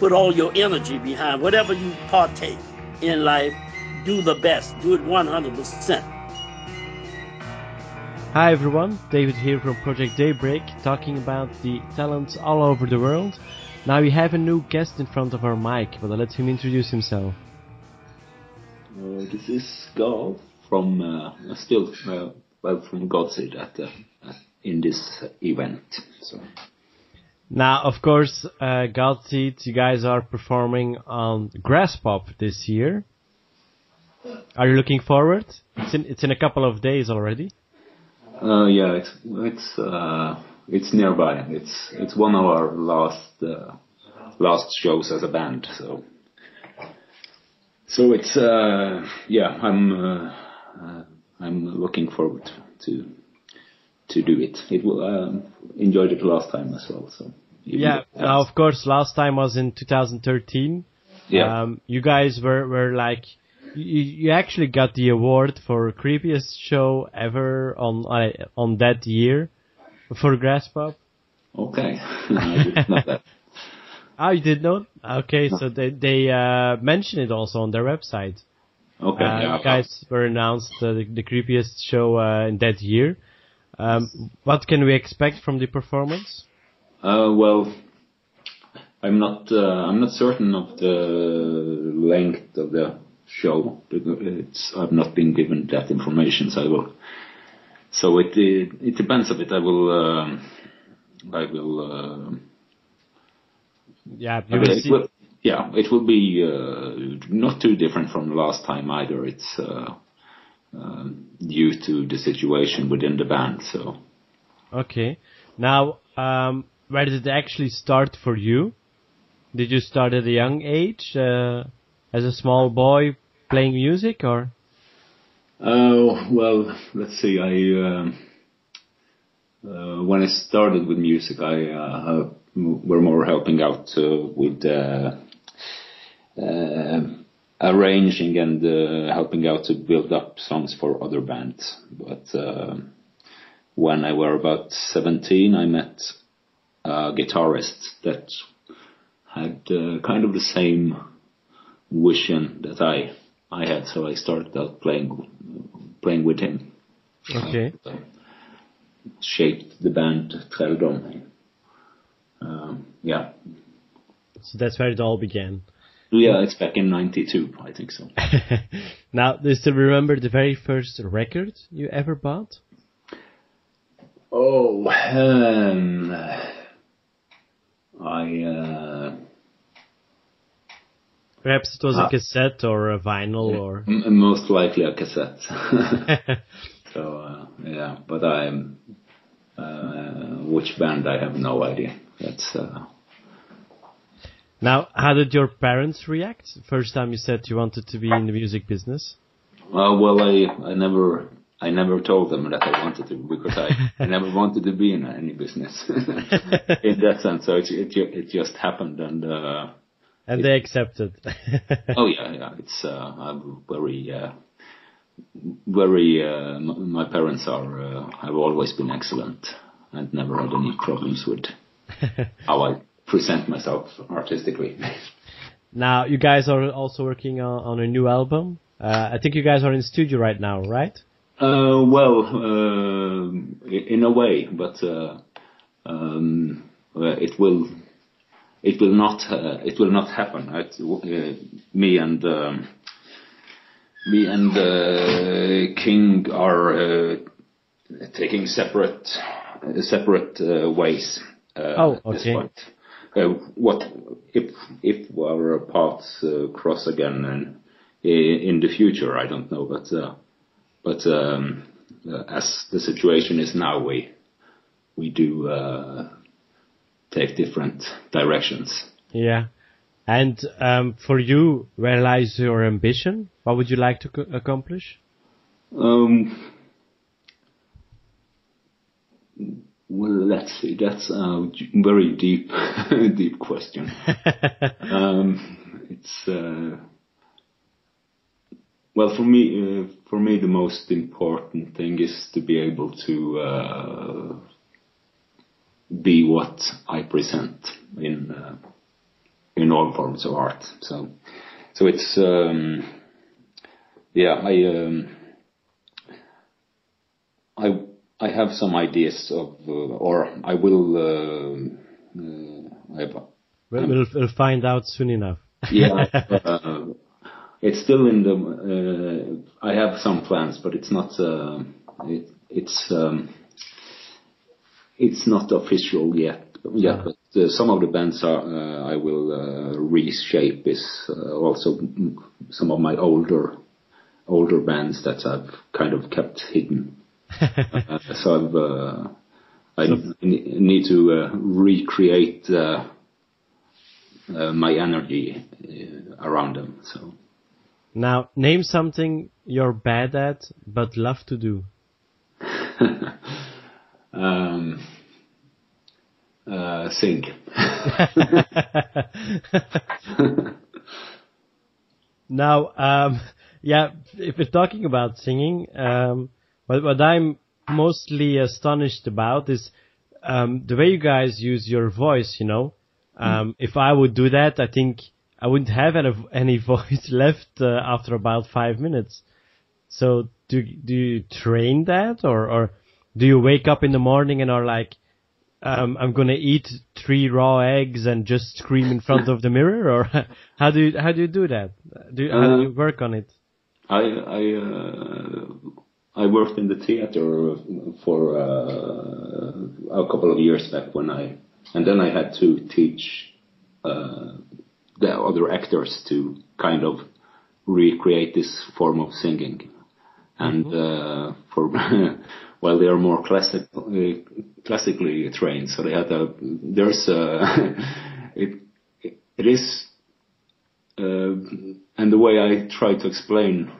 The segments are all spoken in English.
put all your energy behind whatever you partake in life, do the best, do it 100%. Hi everyone, David here from Project Daybreak, talking about the talents all over the world. Now we have a new guest in front of our mic, but I'll let him introduce himself. Uh, this is Gaahl from uh, still uh, well from God Seed at, uh, in this event. So Now, of course, uh, you guys are performing on Graspop this year. Are you looking forward? It's in, it's in a couple of days already. uh, yeah, it's it's uh, it's nearby. It's it's one of our last uh, last shows as a band. So so it's uh, yeah, I'm uh, uh, I'm looking forward to to do it. It will um, enjoyed it last time as well. So Yeah, of course, last time was in 2013. yeah. Um, you guys were, were like, you, you actually got the award for creepiest show ever on uh, on that year for Graspop. Okay. I. Oh, you did not? Okay, so they they uh, mention it also on their website. Okay. Uh, yeah. you guys were announced uh, the, the creepiest show uh, in that year. Um, what can we expect from the performance? Uh, well, I'm not. Uh, I'm not certain of the length of the show. It's. I've not been given that information, so I will. So it it, it depends a bit. I will. Um, I will. Uh, Yeah, I you will- it see. will- yeah, it will be uh, not too different from the last time either. It's uh, um, due to the situation within the band. So. Okay. Now, um, where did it actually start for you? Did you start at a young age, uh, as a small boy playing music, or? Oh, well, let's see. I um, uh, when I started with music, I uh, were more helping out uh, with uh, uh, arranging and uh, helping out to build up songs for other bands. But uh, when I were about 17, I met a guitarist that had uh, kind of the same vision that I I had, so I started out playing playing with him. Okay. Uh, shaped the band Trelldom. Um, yeah, So that's where it all began. Yeah, it's back in '92, I think so. now, do you still remember the very first record you ever bought? Oh, um, I uh, Perhaps it was Ah. a cassette or a vinyl or. m- most likely a cassette. so uh, yeah, but I'm uh, which band I have no idea. That's uh, now, how did your parents react? First time you said you wanted to be in the music business. Uh, well, I, I never, I never told them that I wanted to because I, I never wanted to be in any business in that sense. So it, it, it just happened and, uh, And they accepted. oh yeah, yeah, it's, uh, I'm very, uh, very, uh, m- my parents are, uh, have always been excellent and never had any problems with how I present myself artistically. now, you guys are also working on, on a new album. Uh, I think you guys are in studio right now, right? Uh, well, i- in a way, but uh, um, uh, it will it will not uh, it will not happen. Uh, me and um, me and uh, King are uh, taking separate separate uh, ways. Uh, Oh, okay. Uh, what if if our paths uh, cross again and in the future? I don't know, but uh, but um, uh, as the situation is now, we we do uh, take different directions. Yeah. And um, for you, where lies your ambition? What would you like to co- accomplish? Um, well, let's see. That's a very deep, deep question. um, it's uh, well for me. Uh, for me, the most important thing is to be able to uh, be what I present in uh, in all forms of art. So, so it's um, yeah. I. Um, I have some ideas of, uh, or I will. Uh, uh, I have, We'll, we'll, we'll find out soon enough. yeah, uh, it's still in the. Uh, I have some plans, but it's not. Uh, it, it's um, it's not official yet. Yet, but uh, some of the bands are. Uh, I will uh, reshape. Is uh, also some of my older older bands that I've kind of kept hidden. Uh, so I've, uh, I n- need to uh, recreate uh, uh, my energy uh, around them. So Now, name something you're bad at but love to do. um, uh, sing. Now, um, yeah, if we're talking about singing, um, what, what I'm mostly astonished about is um, the way you guys use your voice. You know, um, if I would do that, I think I wouldn't have any, any voice left uh, after about five minutes. So, do do you train that, or or do you wake up in the morning and are like, um, I'm gonna eat three raw eggs and just scream in front of the mirror, or how do you how do you do that? Do you, how do you work on it? I I uh, I worked in the theater for uh, a couple of years back when I and then I had to teach uh, the other actors to kind of recreate this form of singing. And uh, for well they are more classic uh, classically trained so they had a there's a it it is uh, and the way I try to explain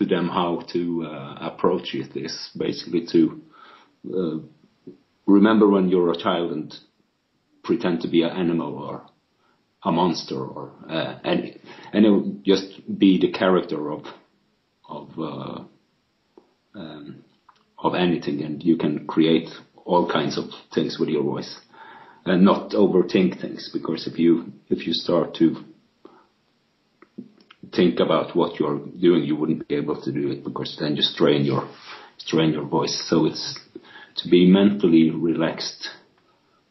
to them how to uh, approach it is basically to uh, remember when you're a child and pretend to be an animal or a monster or uh, any, and would just be the character of of uh, um, of anything, and you can create all kinds of things with your voice, and not overthink things. Because if you if you start to think about what you're doing, you wouldn't be able to do it because then you strain your strain your voice. So it's to be mentally relaxed.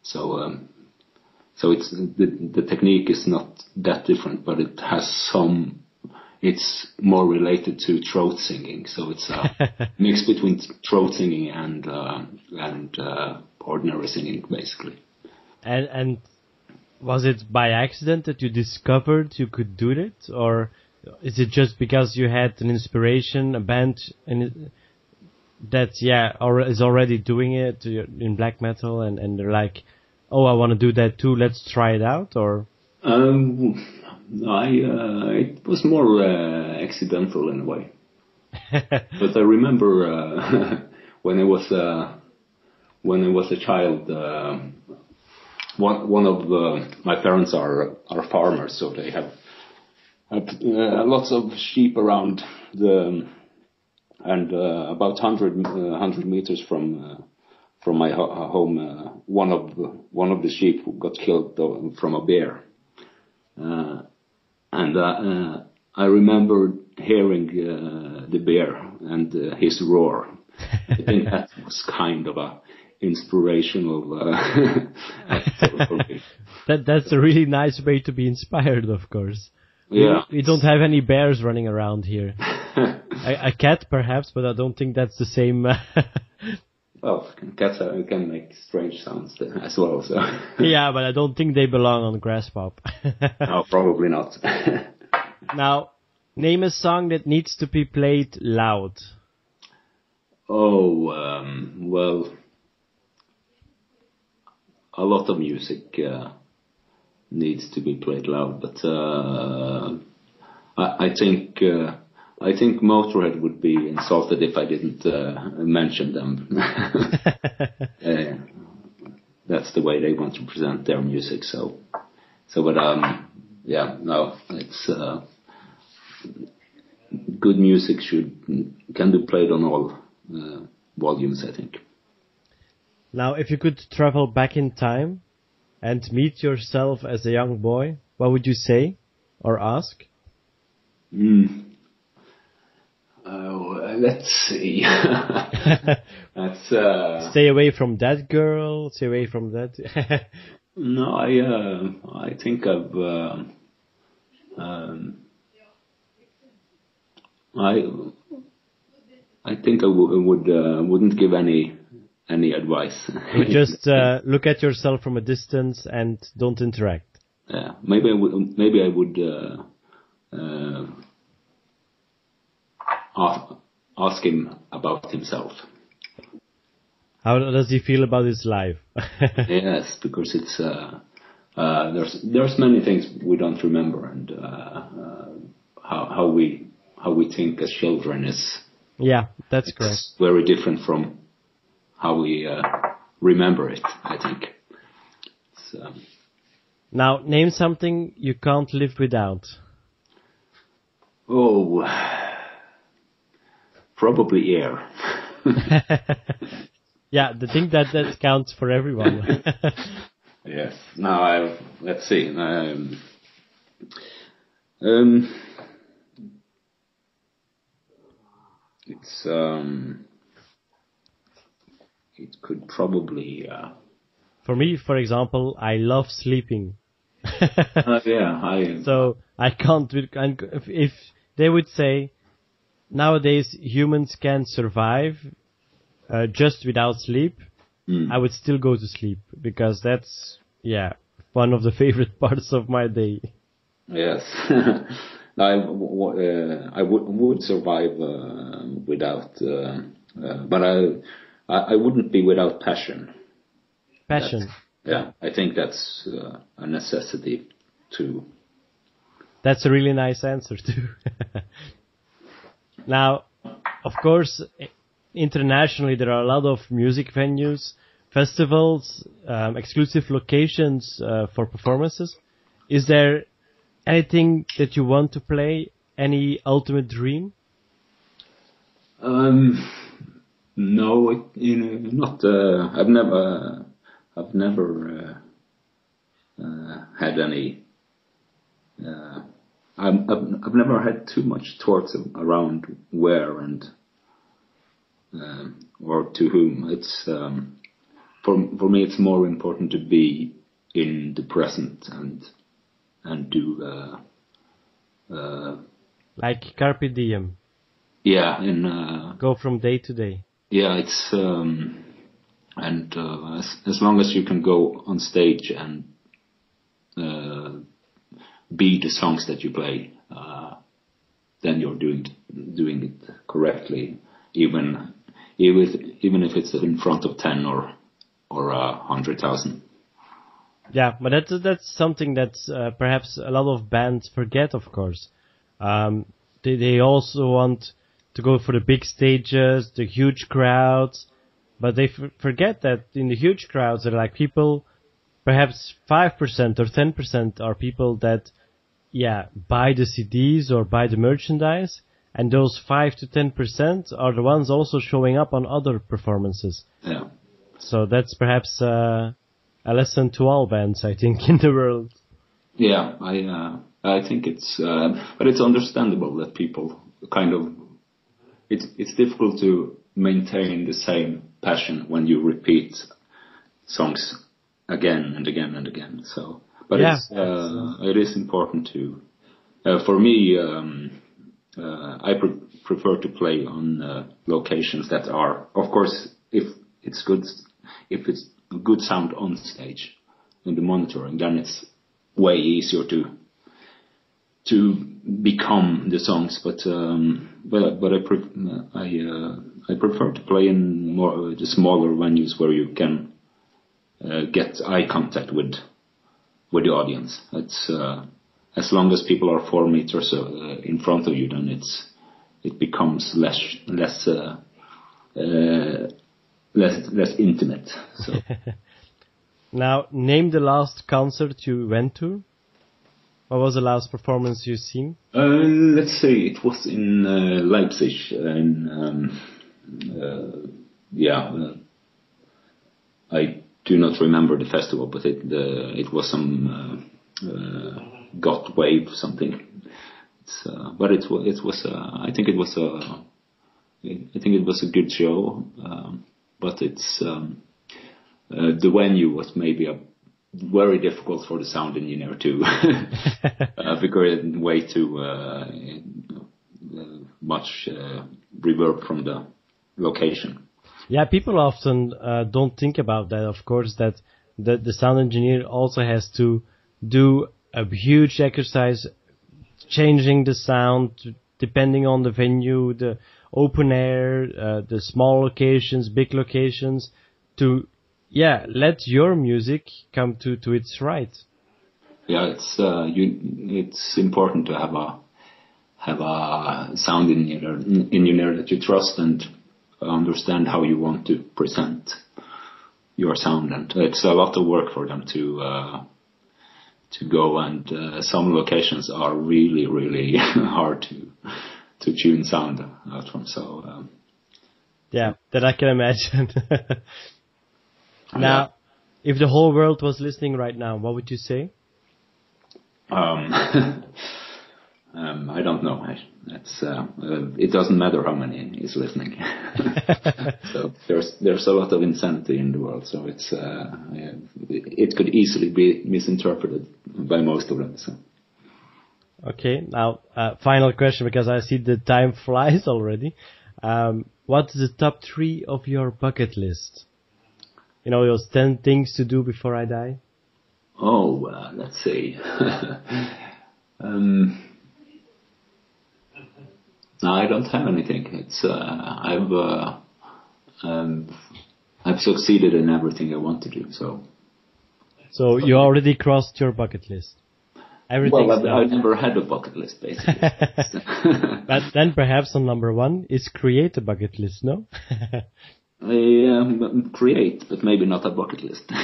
So um, so it's the the technique is not that different, but it has some. It's more related to throat singing, so it's a mix between throat singing and uh, and uh, ordinary singing, basically. And and was it by accident that you discovered you could do it, or is it just because you had an inspiration, a band, and it, that yeah, or is already doing it in black metal, and and they're like, oh, I want to do that too. Let's try it out, or Um, I uh, it was more uh, accidental in a way. but I remember uh, when I was uh, when I was a child. Uh, one one of the, my parents are are farmers, so they have uh, lots of sheep around the and uh, about 100, uh, 100 meters from uh, from my ho- home, uh, one of the, one of the sheep got killed uh, from a bear, and I remember hearing the bear and his roar. I think that was kind of a inspirational uh, that that's a really nice way to be inspired, of course. Yeah. We, we don't have any bears running around here. a, a cat perhaps, but I don't think that's the same. well, cats are, can make strange sounds as well. So. yeah, but I don't think they belong on Graspop. no, probably not. now, name a song that needs to be played loud. Oh, um, well, a lot of music uh, needs to be played loud, but uh, I, I, think uh, I think Motorhead would be insulted if I didn't uh, mention them. Uh, that's the way they want to present their music. So, so but um, yeah, no, it's uh, good music should can be played on all uh, volumes, I think. Now, if you could travel back in time and meet yourself as a young boy, what would you say or ask? Mm. Uh, let's see. That's uh... stay away from that girl. Stay away from that. no, I uh, I think I've uh, um, I I think I w- would uh, wouldn't give any any advice. just uh, look at yourself from a distance and don't interact. Yeah, maybe I would. Maybe I would uh, uh, ask, ask him about himself. How does he feel about his life? yes, because it's uh, uh, there's there's many things we don't remember, and uh, how how we how we think as children is yeah, that's correct. Very different from how we uh, remember it, I think. So. Now, name something you can't live without. Oh, probably air. yeah, the thing that that counts for everyone. yes. Now, I, let's see. Um, um, it's um, it could probably. Uh, for me, for example, I love sleeping. uh, yeah, I. So I can't. If, if they would say nowadays humans can survive uh, just without sleep, mm. I would still go to sleep because that's yeah one of the favorite parts of my day. Yes. I, uh, I would, would survive uh, without, uh, uh, but I, I wouldn't be without passion. Passion. yeah, I think that's uh, a necessity too. That's a really nice answer too. now, of course, internationally there are a lot of music venues, festivals, um, exclusive locations uh, for performances. Is there anything that you want to play? Any ultimate dream? Um, no, you know, not. Uh, I've never, I've never uh, uh, had any. Uh, I've, I've never had too much thoughts around where and um, or to whom. It's um, for for me. It's more important to be in the present and and do uh, uh, like carpe diem. Yeah, in uh, go from day to day. Yeah, it's um, and uh, as as long as you can go on stage and uh, be the songs that you play, uh, then you're doing doing it correctly, even even if, even if it's in front of ten or or a hundred thousand. Yeah, but that's that's something that uh, perhaps a lot of bands forget. Of course, um, they they also want to go for the big stages, the huge crowds, but they f- forget that in the huge crowds there are like people, perhaps five percent or ten percent are people that, yeah, buy the CDs or buy the merchandise, and those five to ten percent are the ones also showing up on other performances. Yeah. So that's perhaps. Uh, a lesson to all bands, I think, in the world. Yeah, I uh, I think it's uh, but it's understandable that people kind of it's it's difficult to maintain the same passion when you repeat songs again and again and again. So, but yeah, it's uh, it is important to uh, for me, um, uh, I pre- prefer to play on uh, locations that are, of course, if it's good, if it's good sound on stage in the monitoring, then it's way easier to to become the songs. But um, but but I pre- I uh, I prefer to play in more the smaller venues where you can uh, get eye contact with with the audience. It's uh, as long as people are four meters uh, in front of you, then it's it becomes less less uh, uh, less less intimate. So Now, name the last concert you went to. What was the last performance you've seen? uh, let's say it was in uh, Leipzig, and um, uh, yeah, uh, I do not remember the festival, but it uh, it was some uh, Got Wave something. But it was it was I think it was a I think it was a good show, um, but it's um, the venue was maybe a very difficult for the sound engineer to uh, because it way too uh, uh, much uh, reverb from the location. Yeah, people often uh, don't think about that. Of course, that the the sound engineer also has to do a huge exercise, changing the sound depending on the venue, the open air, uh, the small locations, big locations, to yeah let your music come to to its right. Yeah, it's uh, you. It's important to have a have a sound engineer engineer that you trust and understand how you want to present your sound, and it's a lot of work for them to uh, to go. And uh, some locations are really really hard to to tune sound out from. So um, Yeah, that I can imagine. now, if the whole world was listening right now, what would you say? Um, um, I don't know. I, it's, uh, uh, it doesn't matter how many is listening. so there's there's a lot of insanity in the world. So it's uh, yeah, it could easily be misinterpreted by most of them. So Okay, now uh, final question because I see the time flies already. Um, what's the top three of your bucket list? You know, those ten things to do before I die. oh, uh, let's see. um, no, I don't have anything. It's uh, I've uh, um, I've succeeded in everything I want to do. So. So you already crossed your bucket list. Everything's Well, I, I never had a bucket list, basically. But then perhaps on number one is create a bucket list, no? I um, create, but maybe not a bucket list.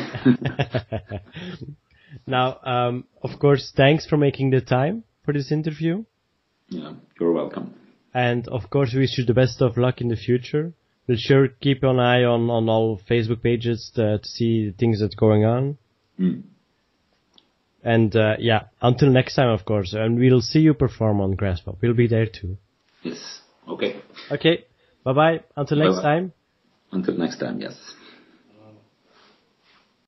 now, um, of course, thanks for making the time for this interview. yeah, you're welcome. And of course, we wish you the best of luck in the future. We'll sure keep an eye on, on all Facebook pages to, to see the things that's going on. Mm. And uh, yeah, until next time, of course. And we'll see you perform on Graspop. We'll be there too. Yes. Okay. Okay. Bye bye. Until next Bye-bye. time. Until next time. Yes.